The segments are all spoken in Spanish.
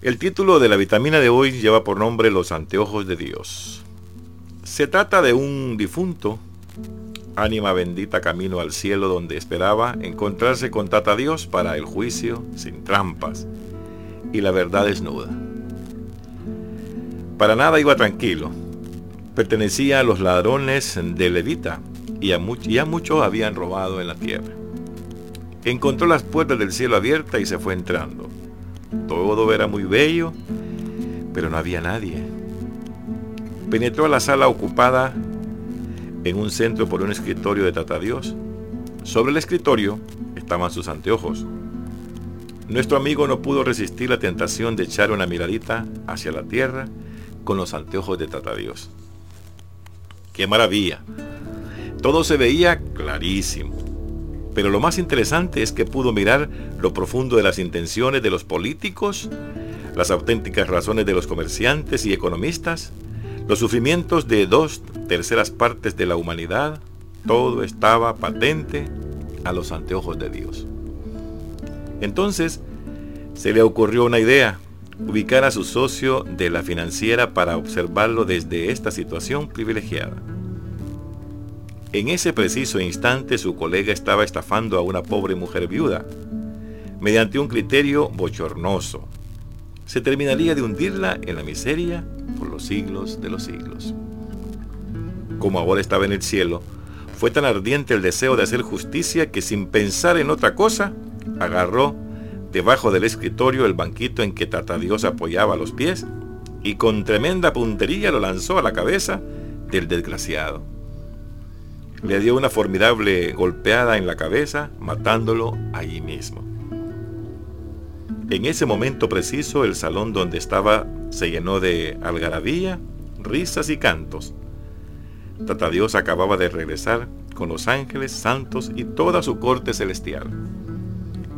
El título de la vitamina de hoy lleva por nombre Los anteojos de Dios. Se trata de un difunto, ánima bendita camino al cielo donde esperaba encontrarse con Tata Dios para el juicio sin trampas y la verdad desnuda. Para nada iba tranquilo. Pertenecía a los ladrones de Levita y a, ya muchos habían robado en la tierra. Encontró las puertas del cielo abiertas y se fue entrando. Todo era muy bello, pero no había nadie. Penetró a la sala ocupada en un centro por un escritorio de Tata Dios. Sobre el escritorio estaban sus anteojos. Nuestro amigo no pudo resistir la tentación de echar una miradita hacia la tierra con los anteojos de Tata Dios. ¡Qué maravilla! Todo se veía clarísimo. Pero lo más interesante es que pudo mirar lo profundo de las intenciones de los políticos, las auténticas razones de los comerciantes y economistas, los sufrimientos de dos terceras partes de la humanidad. Todo estaba patente a los anteojos de Dios. Entonces, se le ocurrió una idea, ubicar a su socio de la financiera para observarlo desde esta situación privilegiada. En ese preciso instante su colega estaba estafando a una pobre mujer viuda, mediante un criterio bochornoso. Se terminaría de hundirla en la miseria por los siglos de los siglos. Como ahora estaba en el cielo, fue tan ardiente el deseo de hacer justicia que sin pensar en otra cosa, agarró debajo del escritorio el banquito en que Tata Dios apoyaba los pies y con tremenda puntería lo lanzó a la cabeza del desgraciado le dio una formidable golpeada en la cabeza, matándolo allí mismo. En ese momento preciso el salón donde estaba se llenó de algarabía, risas y cantos. Tata Dios acababa de regresar con los ángeles santos y toda su corte celestial.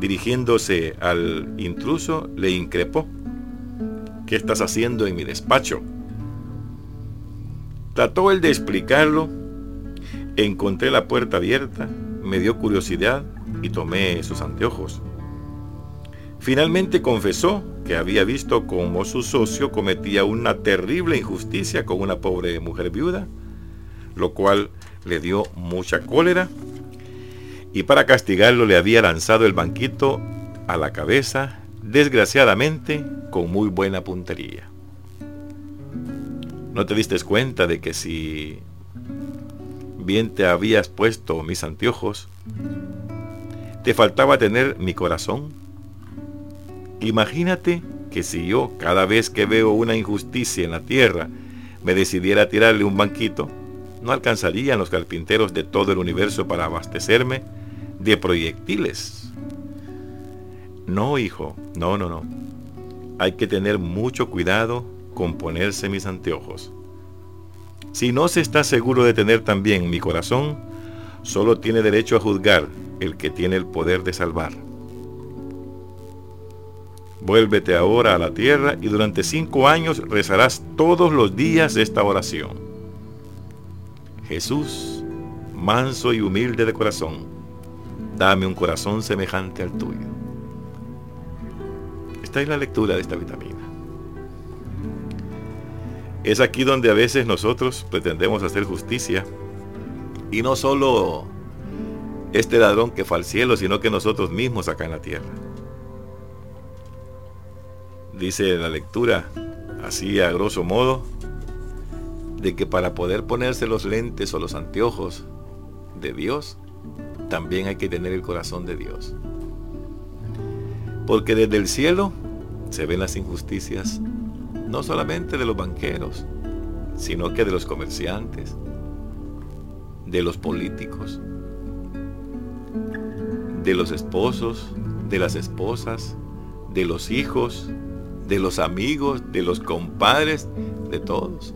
Dirigiéndose al intruso, le increpó. ¿Qué estás haciendo en mi despacho? Trató él de explicarlo, Encontré la puerta abierta, me dio curiosidad y tomé sus anteojos. Finalmente confesó que había visto cómo su socio cometía una terrible injusticia con una pobre mujer viuda, lo cual le dio mucha cólera y para castigarlo le había lanzado el banquito a la cabeza, desgraciadamente con muy buena puntería. ¿No te diste cuenta de que si te habías puesto mis anteojos, te faltaba tener mi corazón. Imagínate que si yo cada vez que veo una injusticia en la tierra me decidiera tirarle un banquito, no alcanzarían los carpinteros de todo el universo para abastecerme de proyectiles. No, hijo, no, no, no. Hay que tener mucho cuidado con ponerse mis anteojos. Si no se está seguro de tener también mi corazón, solo tiene derecho a juzgar el que tiene el poder de salvar. Vuélvete ahora a la tierra y durante cinco años rezarás todos los días esta oración. Jesús, manso y humilde de corazón, dame un corazón semejante al tuyo. Esta es la lectura de esta vitamina. Es aquí donde a veces nosotros pretendemos hacer justicia. Y no solo este ladrón que fue al cielo, sino que nosotros mismos acá en la tierra. Dice la lectura, así a grosso modo, de que para poder ponerse los lentes o los anteojos de Dios, también hay que tener el corazón de Dios. Porque desde el cielo se ven las injusticias no solamente de los banqueros, sino que de los comerciantes, de los políticos, de los esposos, de las esposas, de los hijos, de los amigos, de los compadres, de todos.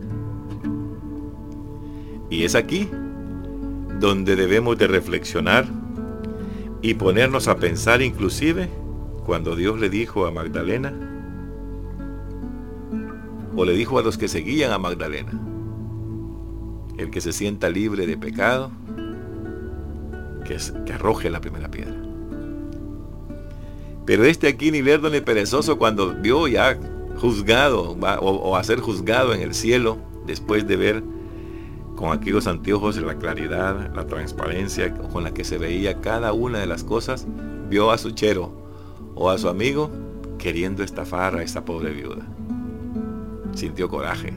Y es aquí donde debemos de reflexionar y ponernos a pensar inclusive cuando Dios le dijo a Magdalena, o le dijo a los que seguían a Magdalena, el que se sienta libre de pecado, que, arroje la primera piedra. Pero este aquí ni lerdo ni perezoso cuando vio ya juzgado o, a ser juzgado en el cielo después de ver con aquellos anteojos la claridad, la transparencia con la que se veía cada una de las cosas, vio a su chero o a su amigo queriendo estafar a esa pobre viuda. Sintió coraje,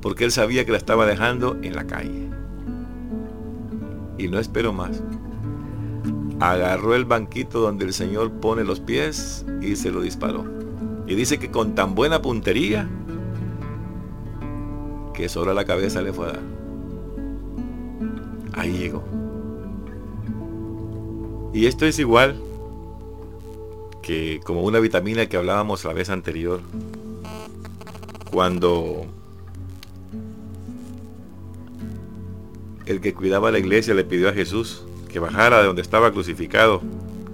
porque él sabía que la estaba dejando en la calle. Y no esperó más. Agarró el banquito donde el Señor pone los pies y se lo disparó. Y dice que con tan buena puntería que sobre la cabeza le fue a dar. Ahí llegó. Y esto es igual que como una vitamina que hablábamos la vez anterior. Cuando el que cuidaba la iglesia le pidió a Jesús que bajara de donde estaba crucificado,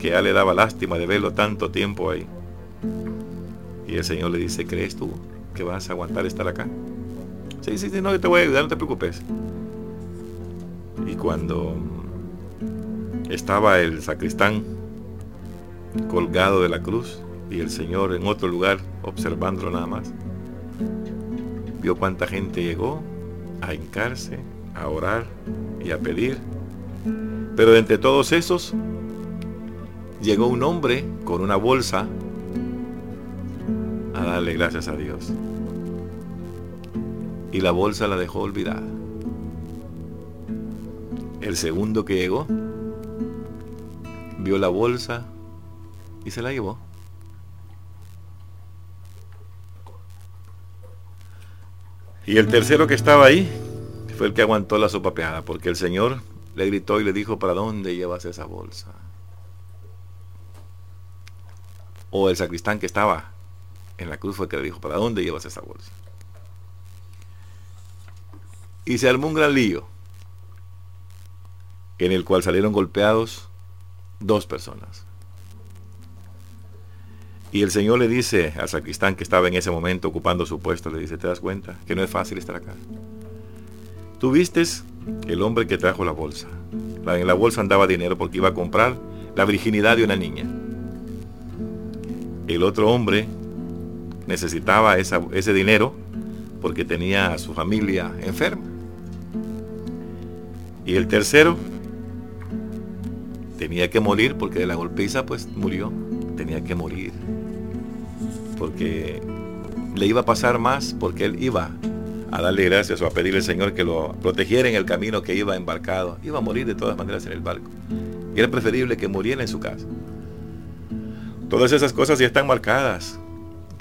que ya le daba lástima de verlo tanto tiempo ahí. Y el Señor le dice, ¿crees tú que vas a aguantar estar acá? Sí, sí, sí, no, yo te voy a ayudar, no te preocupes. Y cuando estaba el sacristán colgado de la cruz y el Señor en otro lugar observándolo nada más, vio cuánta gente llegó a hincarse, a orar y a pedir. Pero de entre todos esos, llegó un hombre con una bolsa a darle gracias a Dios. Y la bolsa la dejó olvidada. El segundo que llegó, vio la bolsa y se la llevó. Y el tercero que estaba ahí fue el que aguantó la sopapeada, porque el Señor le gritó y le dijo, ¿para dónde llevas esa bolsa? O el sacristán que estaba en la cruz fue el que le dijo, ¿para dónde llevas esa bolsa? Y se armó un gran lío, en el cual salieron golpeados dos personas. Y el Señor le dice al sacristán que estaba en ese momento ocupando su puesto, le dice, ¿te das cuenta que no es fácil estar acá? Tú vistes el hombre que trajo la bolsa. En la bolsa andaba dinero porque iba a comprar la virginidad de una niña. El otro hombre necesitaba ese dinero porque tenía a su familia enferma. Y el tercero tenía que morir porque de la golpiza pues murió. Tenía que morir porque le iba a pasar más porque él iba a darle gracias o a pedirle al Señor que lo protegiera en el camino que iba embarcado. Iba a morir de todas maneras en el barco. Y era preferible que muriera en su casa. Todas esas cosas ya están marcadas,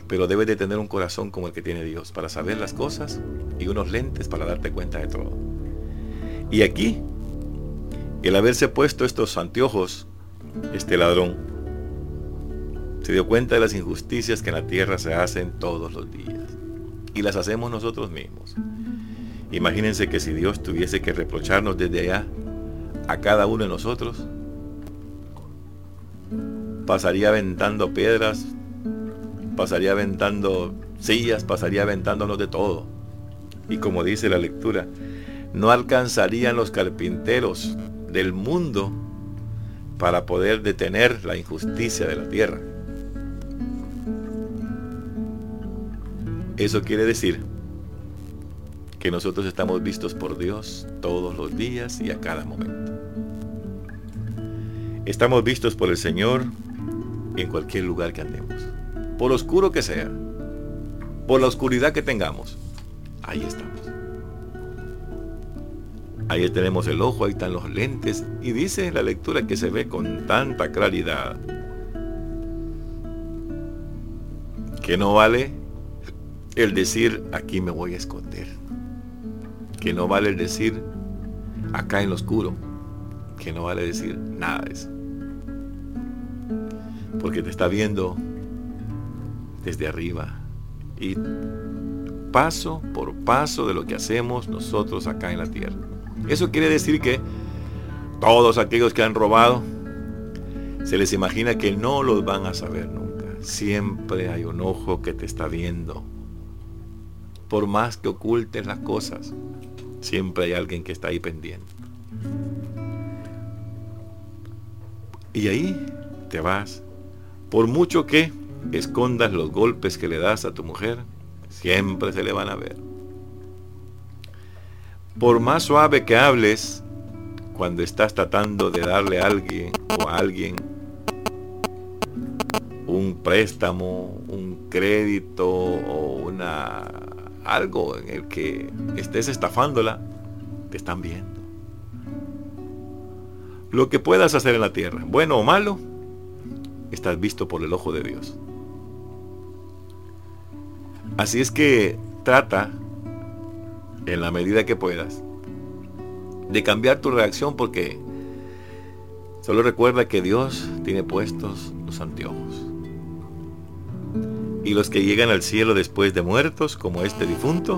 pero debes de tener un corazón como el que tiene Dios para saber las cosas y unos lentes para darte cuenta de todo. Y aquí, el haberse puesto estos anteojos, este ladrón, se dio cuenta de las injusticias que en la tierra se hacen todos los días. Y las hacemos nosotros mismos. Imagínense que si Dios tuviese que reprocharnos desde allá a cada uno de nosotros, pasaría aventando piedras, pasaría aventando sillas, pasaría aventándonos de todo. Y como dice la lectura, no alcanzarían los carpinteros del mundo para poder detener la injusticia de la tierra. Eso quiere decir que nosotros estamos vistos por Dios todos los días y a cada momento. Estamos vistos por el Señor en cualquier lugar que andemos. Por oscuro que sea, por la oscuridad que tengamos, ahí estamos. Ahí tenemos el ojo, ahí están los lentes y dice la lectura que se ve con tanta claridad que no vale el decir aquí me voy a esconder. Que no vale el decir acá en lo oscuro. Que no vale decir nada de eso. Porque te está viendo desde arriba. Y paso por paso de lo que hacemos nosotros acá en la tierra. Eso quiere decir que todos aquellos que han robado, se les imagina que no los van a saber nunca. Siempre hay un ojo que te está viendo por más que ocultes las cosas, siempre hay alguien que está ahí pendiente. Y ahí te vas. Por mucho que escondas los golpes que le das a tu mujer, siempre se le van a ver. Por más suave que hables, cuando estás tratando de darle a alguien o a alguien un préstamo, un crédito o una algo en el que estés estafándola, te están viendo. Lo que puedas hacer en la tierra, bueno o malo, estás visto por el ojo de Dios. Así es que trata, en la medida que puedas, de cambiar tu reacción porque solo recuerda que Dios tiene puestos los anteojos. Y los que llegan al cielo después de muertos, como este difunto,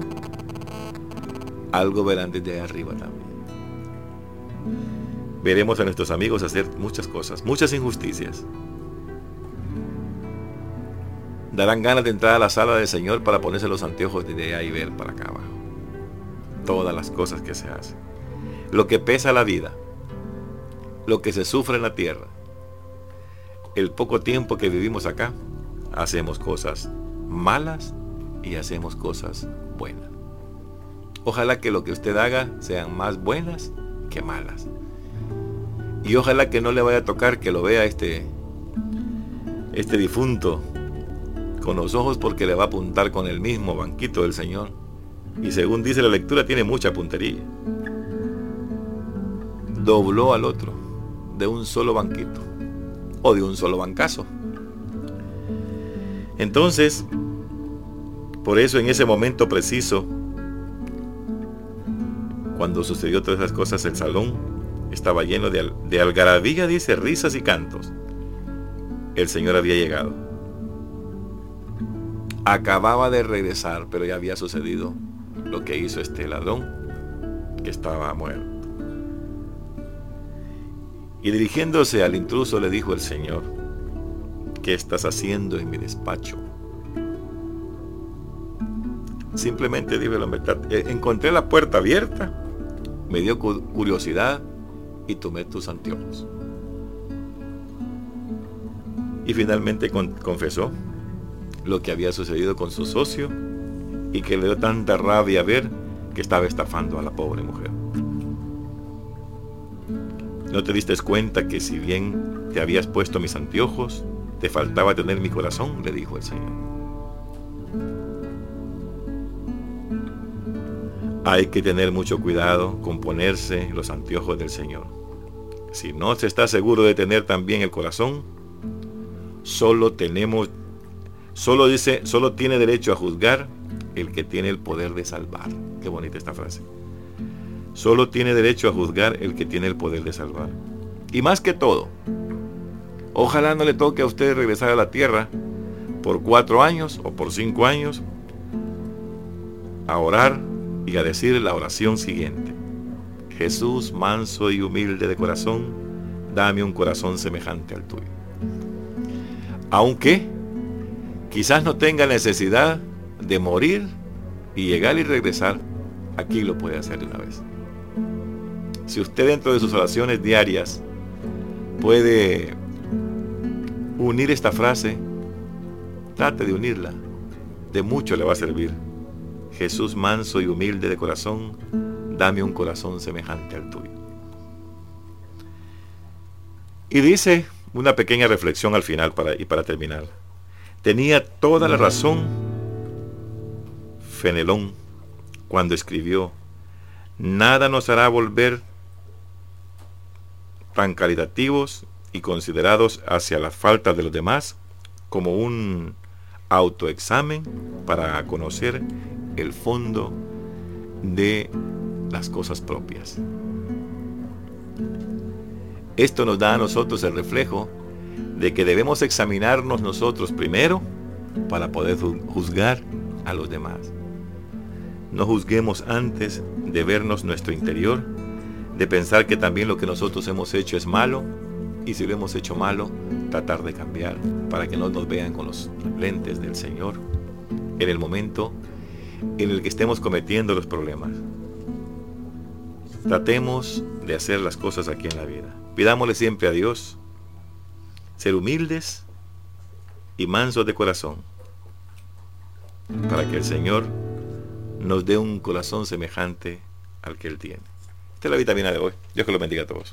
algo verán desde arriba también. Veremos a nuestros amigos hacer muchas cosas, muchas injusticias. Darán ganas de entrar a la sala del Señor para ponerse los anteojos de ahí y ver para acá abajo. Todas las cosas que se hacen. Lo que pesa la vida. Lo que se sufre en la tierra. El poco tiempo que vivimos acá, hacemos cosas malas y hacemos cosas buenas. Ojalá que lo que usted haga sean más buenas que malas. Y ojalá que no le vaya a tocar que lo vea este, este difunto con los ojos porque le va a apuntar con el mismo banquito del Señor. Y según dice la lectura, tiene mucha puntería. Dobló al otro de un solo banquito o de un solo bancazo. Entonces, por eso en ese momento preciso, cuando sucedió todas esas cosas, el salón estaba lleno de, de algarabía, dice, risas y cantos. El Señor había llegado. Acababa de regresar, pero ya había sucedido lo que hizo este ladrón, que estaba muerto. Y dirigiéndose al intruso le dijo el Señor, ¿qué estás haciendo en mi despacho? Simplemente dime la verdad. Eh, encontré la puerta abierta, me dio curiosidad y tomé tus anteojos. Y finalmente confesó lo que había sucedido con su socio y que le dio tanta rabia ver que estaba estafando a la pobre mujer. ¿No te diste cuenta que si bien te habías puesto mis anteojos, te faltaba tener mi corazón? le dijo el Señor. Hay que tener mucho cuidado con ponerse los anteojos del Señor. Si no se está seguro de tener también el corazón, solo tenemos, solo dice, solo tiene derecho a juzgar el que tiene el poder de salvar. Qué bonita esta frase. Solo tiene derecho a juzgar el que tiene el poder de salvar. Y más que todo, ojalá no le toque a usted regresar a la tierra por cuatro años o por cinco años a orar y a decir la oración siguiente. Jesús, manso y humilde de corazón, dame un corazón semejante al tuyo. Aunque quizás no tenga necesidad de morir y llegar y regresar, aquí lo puede hacer de una vez. Si usted dentro de sus oraciones diarias puede unir esta frase, trate de unirla. De mucho le va a servir. Jesús manso y humilde de corazón, dame un corazón semejante al tuyo. Y dice una pequeña reflexión al final para, y para terminar. Tenía toda la razón Fenelón cuando escribió, nada nos hará volver tan caritativos y considerados hacia la falta de los demás como un autoexamen para conocer el fondo de las cosas propias. Esto nos da a nosotros el reflejo de que debemos examinarnos nosotros primero para poder juzgar a los demás. No juzguemos antes de vernos nuestro interior de pensar que también lo que nosotros hemos hecho es malo y si lo hemos hecho malo, tratar de cambiar para que no nos vean con los lentes del Señor en el momento en el que estemos cometiendo los problemas. Tratemos de hacer las cosas aquí en la vida. Pidámosle siempre a Dios ser humildes y mansos de corazón, para que el Señor nos dé un corazón semejante al que Él tiene. Esta es la vitamina de hoy. Dios que lo bendiga a todos.